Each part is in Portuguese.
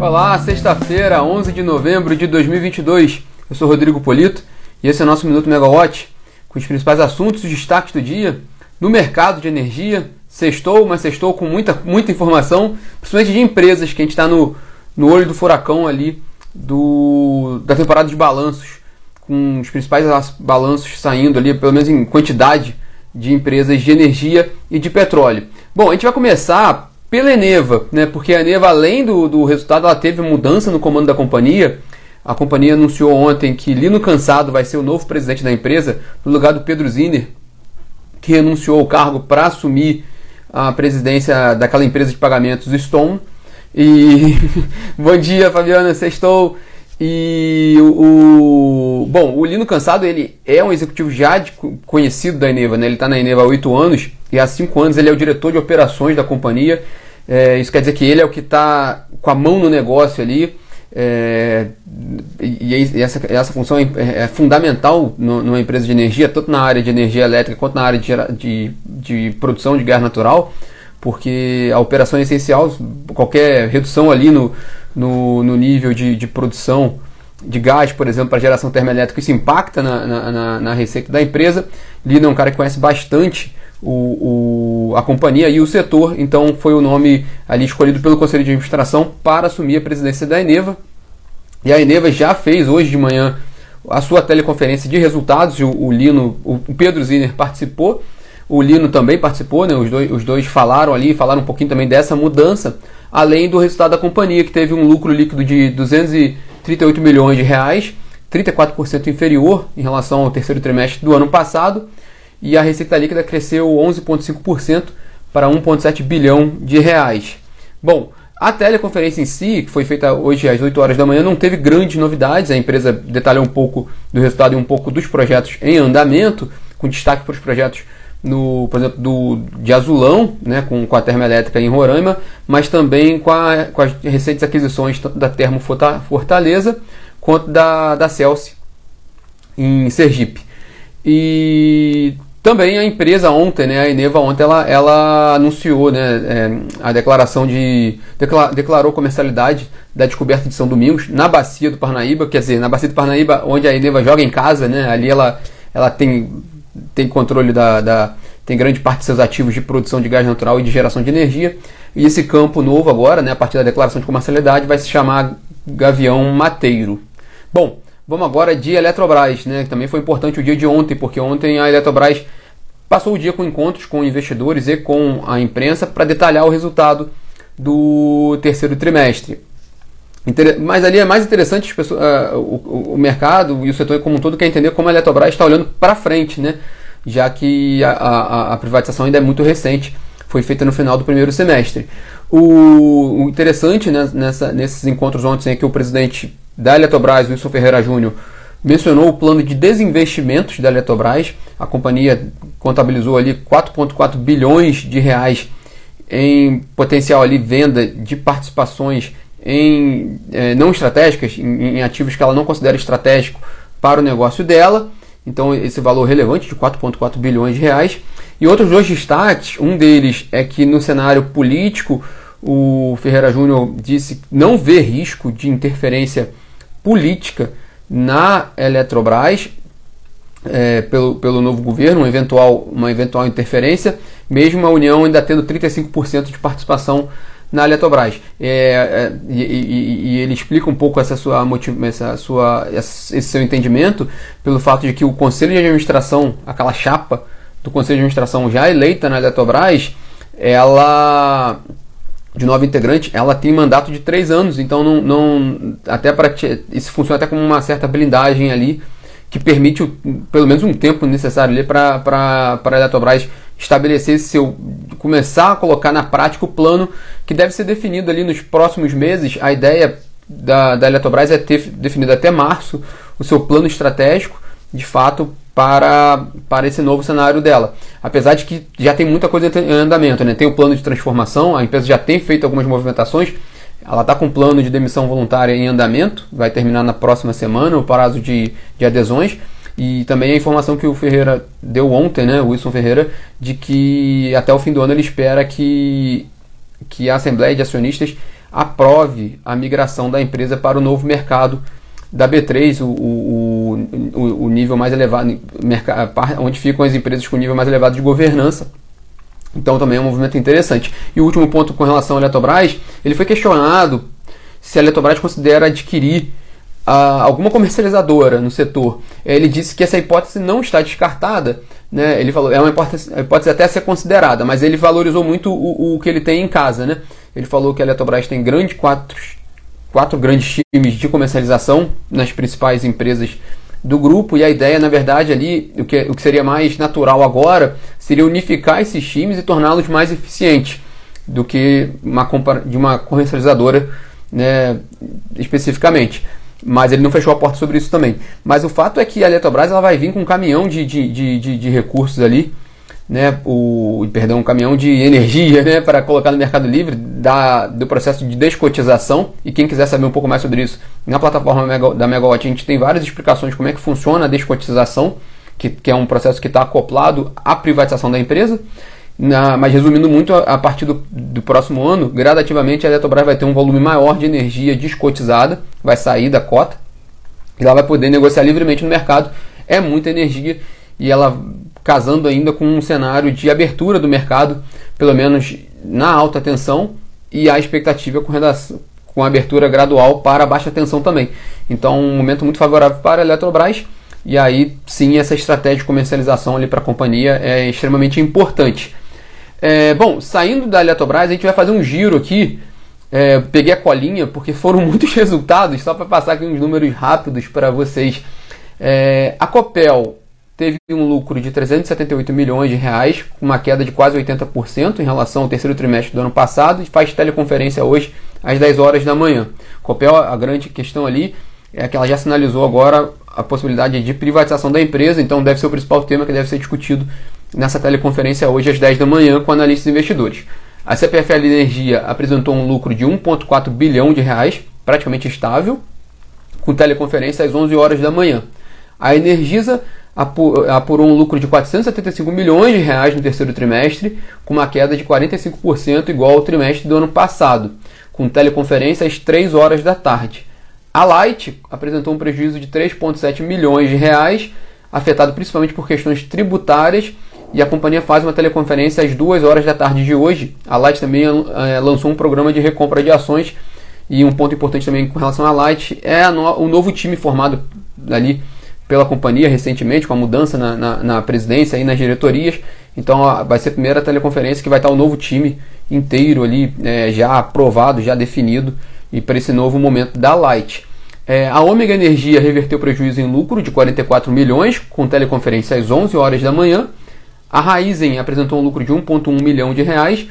Olá, sexta-feira, 11 de novembro de 2022. Eu sou Rodrigo Polito e esse é o nosso Minuto Megawatt com os principais assuntos e destaques do dia no mercado de energia. Sextou, mas sextou com muita, muita informação, principalmente de empresas que a gente está no, no olho do furacão ali do, da temporada de balanços, com os principais balanços saindo ali, pelo menos em quantidade de empresas de energia e de petróleo. Bom, a gente vai começar pela Eneva, né? Porque a Eneva, além do, do resultado, ela teve mudança no comando da companhia. A companhia anunciou ontem que Lino Cansado vai ser o novo presidente da empresa, no lugar do Pedro Zinner, que renunciou ao cargo para assumir a presidência daquela empresa de pagamentos Stone. E bom dia, Fabiana, sextou. E o, o, bom, o Lino Cansado ele é um executivo já conhecido da Eneva, né? Ele está na Eneva há oito anos e há cinco anos ele é o diretor de operações da companhia. É, isso quer dizer que ele é o que está com a mão no negócio ali. É, e, e essa, essa função é, é fundamental no, numa empresa de energia, tanto na área de energia elétrica quanto na área de, de, de produção de gás natural porque a operação é essencial, qualquer redução ali no, no, no nível de, de produção de gás, por exemplo, para geração termoelétrica, isso impacta na, na, na, receita da empresa. Lina é um cara que conhece bastante o, o, a companhia e o setor, então foi o nome ali escolhido pelo Conselho de Administração para assumir a presidência da Eneva. E a Eneva já fez hoje de manhã a sua teleconferência de resultados, o, o Lino, o Pedro Ziner participou o Lino também participou, né? os, dois, os dois falaram ali, falaram um pouquinho também dessa mudança, além do resultado da companhia, que teve um lucro líquido de 238 milhões de reais, 34% inferior em relação ao terceiro trimestre do ano passado, e a receita líquida cresceu 11,5% para 1,7 bilhão de reais. Bom, a teleconferência em si, que foi feita hoje às 8 horas da manhã, não teve grandes novidades. A empresa detalhou um pouco do resultado e um pouco dos projetos em andamento, com destaque para os projetos no, por exemplo, do, de Azulão, né, com, com a termoelétrica em Roraima, mas também com, a, com as recentes aquisições tanto da Termo Fortaleza quanto da, da Celsi em Sergipe. E também a empresa ontem, né, a Eneva ontem, ela, ela anunciou né, é, a declaração de. declarou comercialidade da descoberta de São Domingos na bacia do Parnaíba, quer dizer, na bacia do Parnaíba, onde a Eneva joga em casa, né, ali ela, ela tem tem controle da, da, tem grande parte de seus ativos de produção de gás natural e de geração de energia. E esse campo novo agora, né, a partir da declaração de comercialidade, vai se chamar Gavião Mateiro. Bom, vamos agora de Eletrobras, né, que também foi importante o dia de ontem, porque ontem a Eletrobras passou o dia com encontros com investidores e com a imprensa para detalhar o resultado do terceiro trimestre. Mas ali é mais interessante pessoas, uh, o, o, mercado e o setor como um todo quer entender como a Eletrobras está olhando para frente, né? já que a, a, a, privatização ainda é muito recente, foi feita no final do primeiro semestre. O, o interessante né, nessa, nesses encontros ontem é que o presidente da Eletrobras, Wilson Ferreira Júnior, mencionou o plano de desinvestimentos da Eletrobras. A companhia contabilizou ali 4,4 bilhões de reais em potencial ali venda de participações em é, não estratégicas, em, em, ativos que ela não considera estratégico para o negócio dela. Então esse valor relevante de 4,4 bilhões de reais. E outros dois destaques, um deles é que no cenário político o Ferreira Júnior disse não vê risco de interferência política na Eletrobras é, pelo, pelo novo governo, uma eventual, uma eventual interferência, mesmo a União ainda tendo 35% de participação na Eletrobras. É, é, e, e, e, ele explica um pouco essa sua, essa sua, esse seu entendimento pelo fato de que o Conselho de Administração, aquela chapa do Conselho de Administração já eleita na Eletrobras, ela de nova integrante, ela tem mandato de três anos, então não, não até para isso funciona até como uma certa blindagem ali que permite pelo menos um tempo necessário ali para a Eletrobras estabelecer seu começar a colocar na prática o plano que deve ser definido ali nos próximos meses. A ideia da, da Eletrobras é ter definido até março o seu plano estratégico, de fato, para, para esse novo cenário dela. Apesar de que já tem muita coisa em andamento, né? tem o plano de transformação, a empresa já tem feito algumas movimentações, ela está com um plano de demissão voluntária em andamento, vai terminar na próxima semana o prazo de, de adesões. E também a informação que o Ferreira deu ontem, né, o Wilson Ferreira, de que até o fim do ano ele espera que que a Assembleia de Acionistas aprove a migração da empresa para o novo mercado da B3, o, o, o, nível mais elevado, onde ficam as empresas com nível mais elevado de governança. Então também é um movimento interessante. E o último ponto com relação à Eletrobras, ele foi questionado se a Eletrobras considera adquirir uh, alguma comercializadora no setor. Ele disse que essa hipótese não está descartada. Né? Ele falou, é uma hipótese, hipótese até a ser considerada, mas ele valorizou muito o, o que ele tem em casa. Né? Ele falou que a Eletrobras tem grande quatro, quatro grandes times de comercialização nas principais empresas do grupo e a ideia, na verdade, ali, o que, o que seria mais natural agora, seria unificar esses times e torná-los mais eficientes do que uma, de uma comercializadora né, especificamente. Mas ele não fechou a porta sobre isso também. Mas o fato é que a Eletrobras ela vai vir com um caminhão de, de, de, de, de recursos ali né, o, perdão, um caminhão de energia né, para colocar no Mercado Livre da, do processo de descotização. E quem quiser saber um pouco mais sobre isso, na plataforma da Megawatt a gente tem várias explicações de como é que funciona a descotização, que, que é um processo que está acoplado à privatização da empresa. Na, mas resumindo muito, a, a partir do, do, próximo ano, gradativamente a Eletrobras vai ter um volume maior de energia descotizada, vai sair da cota, e ela vai poder negociar livremente no mercado. É muita energia e ela casando ainda com um cenário de abertura do mercado, pelo menos na alta tensão, e a expectativa com, redação, com abertura gradual para baixa tensão também. Então, um momento muito favorável para a Eletrobras, e aí sim essa estratégia de comercialização ali para a companhia é extremamente importante. É, bom, saindo da Eletrobras, a gente vai fazer um giro aqui. É, peguei a colinha porque foram muitos resultados, só para passar aqui uns números rápidos para vocês. É, a Copel teve um lucro de 378 milhões de reais, uma queda de quase 80% em relação ao terceiro trimestre do ano passado, e faz teleconferência hoje às 10 horas da manhã. Copel, a grande questão ali é que ela já sinalizou agora a possibilidade de privatização da empresa, então deve ser o principal tema que deve ser discutido nessa teleconferência hoje às 10 da manhã com analistas e investidores. A CPFL Energia apresentou um lucro de 1,4 bilhão de reais, praticamente estável, com teleconferência às 11 horas da manhã. A Energisa apurou um lucro de 475 milhões de reais no terceiro trimestre, com uma queda de 45% igual ao trimestre do ano passado, com teleconferência às 3 horas da tarde. A Light apresentou um prejuízo de 3,7 milhões de reais, afetado principalmente por questões tributárias, e a companhia faz uma teleconferência às 2 horas da tarde de hoje. A Light também é, lançou um programa de recompra de ações, e um ponto importante também com relação à Light é no, o novo time formado ali pela companhia recentemente, com a mudança na, na, na presidência e nas diretorias. Então ó, vai ser a primeira teleconferência que vai estar o novo time inteiro ali, é, já aprovado, já definido, e para esse novo momento da Light. É, a Ômega Energia reverteu prejuízo em lucro de 44 milhões, com teleconferência às 11 horas da manhã. A Raizen apresentou um lucro de 1,1 milhão de reais,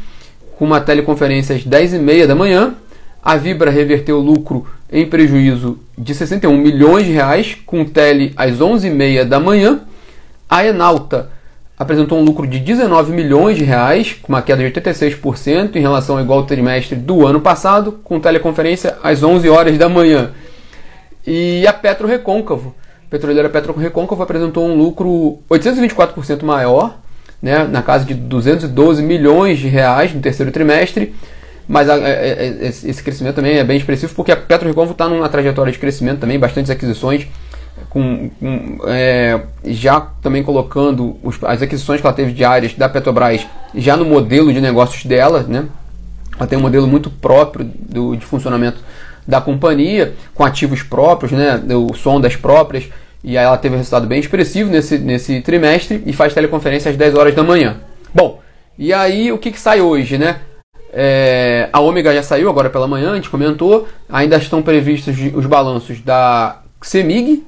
com uma teleconferência às 10 e meia da manhã. A Vibra reverteu lucro em prejuízo de 61 milhões de reais, com tele às 11h30 da manhã. A Enalta apresentou um lucro de 19 milhões de reais, com uma queda de 86% em relação ao igual trimestre do ano passado, com teleconferência às 11 horas da manhã. E a Petro Recôncavo, a petroleira Petro Recôncavo apresentou um lucro 824% maior, né, na casa de 212 milhões de reais no terceiro trimestre, mas a, a, a, esse crescimento também é bem expressivo porque a Petro Recôncavo está numa trajetória de crescimento também, bastantes aquisições, com, com é, já também colocando os, as aquisições que ela teve diárias da Petrobras já no modelo de negócios dela, né? Ela tem um modelo muito próprio do, de funcionamento da companhia, com ativos próprios, né? O sondas próprias, e aí ela teve um resultado bem expressivo nesse, nesse trimestre e faz teleconferência às 10 horas da manhã. Bom, e aí o que, que sai hoje, né? É, a Ômega já saiu agora pela manhã, a gente comentou. Ainda estão previstos os balanços da CEMIG,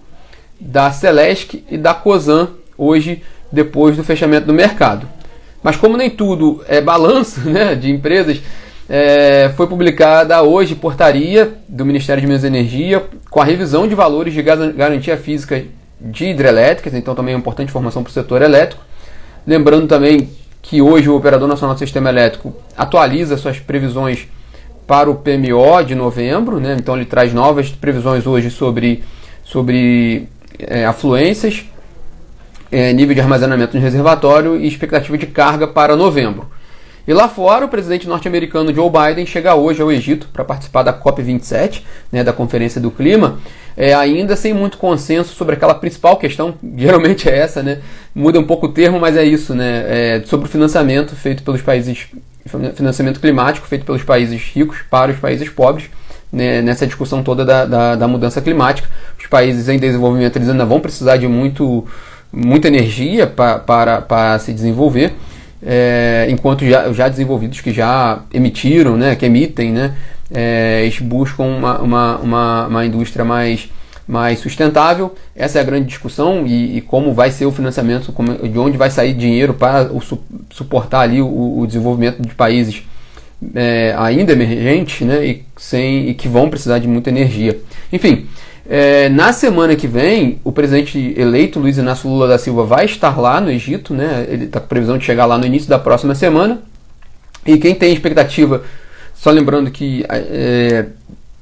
da Celesc e da COSAN hoje, depois do fechamento do mercado. Mas como nem tudo é balanço né, de empresas, é, foi publicada hoje portaria do Ministério de Minas e Energia com a revisão de valores de garantia física de hidrelétricas, então também é uma importante informação para o setor elétrico. Lembrando também que hoje o Operador Nacional do Sistema Elétrico atualiza suas previsões para o PMO de novembro, né? então ele traz novas previsões hoje sobre, sobre é, afluências, é, nível de armazenamento no reservatório e expectativa de carga para novembro. E lá fora, o presidente norte-americano Joe Biden chega hoje ao Egito para participar da COP27, né, da Conferência do Clima, é, ainda sem muito consenso sobre aquela principal questão, geralmente é essa, né? Muda um pouco o termo, mas é isso, né? É sobre o financiamento feito pelos países, financiamento climático feito pelos países ricos para os países pobres, né, nessa discussão toda da, da, da, mudança climática. Os países em desenvolvimento eles ainda vão precisar de muito, muita energia pra, para, para se desenvolver. É, enquanto já, já desenvolvidos que já emitiram, né, que emitem, né, é, eles buscam uma, uma, uma, uma, indústria mais, mais sustentável. Essa é a grande discussão e, e como vai ser o financiamento, como, de onde vai sair dinheiro para o, suportar ali o, o desenvolvimento de países é, ainda emergentes né, e, sem, e que vão precisar de muita energia. Enfim, é, na semana que vem, o presidente eleito Luiz Inácio Lula da Silva vai estar lá no Egito, né? Ele está com previsão de chegar lá no início da próxima semana. E quem tem expectativa, só lembrando que é,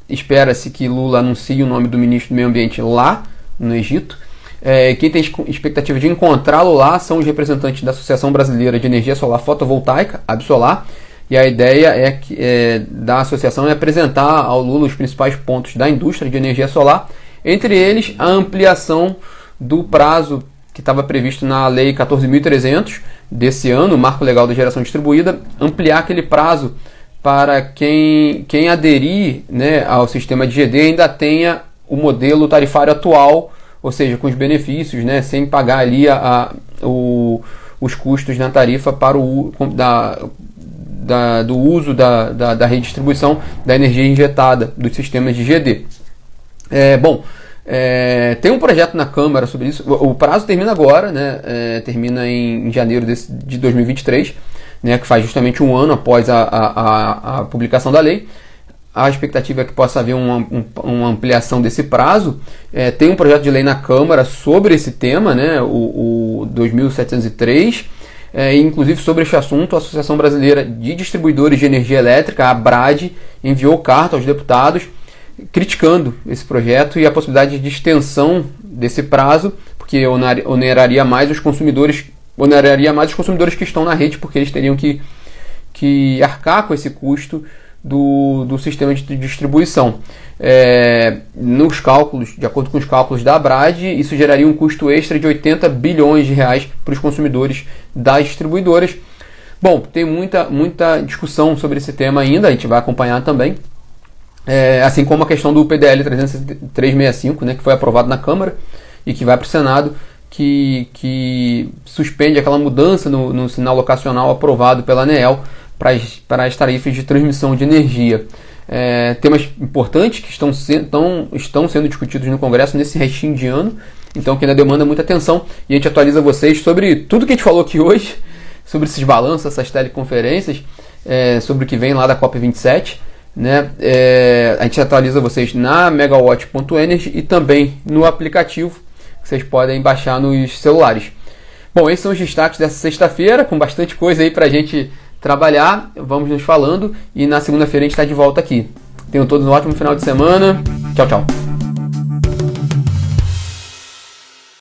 espera-se que Lula anuncie o nome do ministro do Meio Ambiente lá no Egito. É, quem tem expectativa de encontrá-lo lá são os representantes da Associação Brasileira de Energia Solar Fotovoltaica, Absolar, e a ideia é que, é, da associação é apresentar ao Lula os principais pontos da indústria de energia solar, entre eles a ampliação do prazo que estava previsto na Lei 14.300 desse ano, o Marco Legal da Geração Distribuída, ampliar aquele prazo para quem, quem aderir né, ao sistema de GD ainda tenha o modelo tarifário atual, ou seja, com os benefícios, né, sem pagar ali a, a o, os custos na tarifa para o, da, da, do uso da, da, da, redistribuição da energia injetada dos sistemas de GD. É, bom, é, tem um projeto na Câmara sobre isso. O, o prazo termina agora, né, é, termina em, em janeiro desse, de 2023, né, que faz justamente um ano após a, a, a, publicação da lei. A expectativa é que possa haver uma, um, uma ampliação desse prazo. É, tem um projeto de lei na Câmara sobre esse tema, né, o, o 2703 é, inclusive sobre este assunto, a Associação Brasileira de Distribuidores de Energia Elétrica, a ABRAD, enviou carta aos deputados criticando esse projeto e a possibilidade de extensão desse prazo, porque oneraria mais os consumidores, oneraria mais os consumidores que estão na rede, porque eles teriam que, que arcar com esse custo do, do sistema de distribuição. É, nos cálculos, de acordo com os cálculos da Abrad, isso geraria um custo extra de 80 bilhões de reais para os consumidores das distribuidoras. Bom, tem muita, muita discussão sobre esse tema ainda, a gente vai acompanhar também. É, assim como a questão do PDL 365, né, que foi aprovado na Câmara e que vai para o Senado, que, que suspende aquela mudança no, no sinal locacional aprovado pela ANEEL para as, para as tarifas de transmissão de energia. É, temas importantes que estão, se, estão, estão sendo discutidos no Congresso nesse restinho de ano, então que ainda demanda muita atenção e a gente atualiza vocês sobre tudo que a gente falou aqui hoje, sobre esses balanços, essas teleconferências, é, sobre o que vem lá da COP27. Né? É, a gente atualiza vocês na megawatt.energy e também no aplicativo que vocês podem baixar nos celulares. Bom, esses são os destaques dessa sexta-feira, com bastante coisa aí para a gente trabalhar, vamos nos falando e na segunda-feira a gente está de volta aqui. Tenham todos um ótimo final de semana. Tchau, tchau.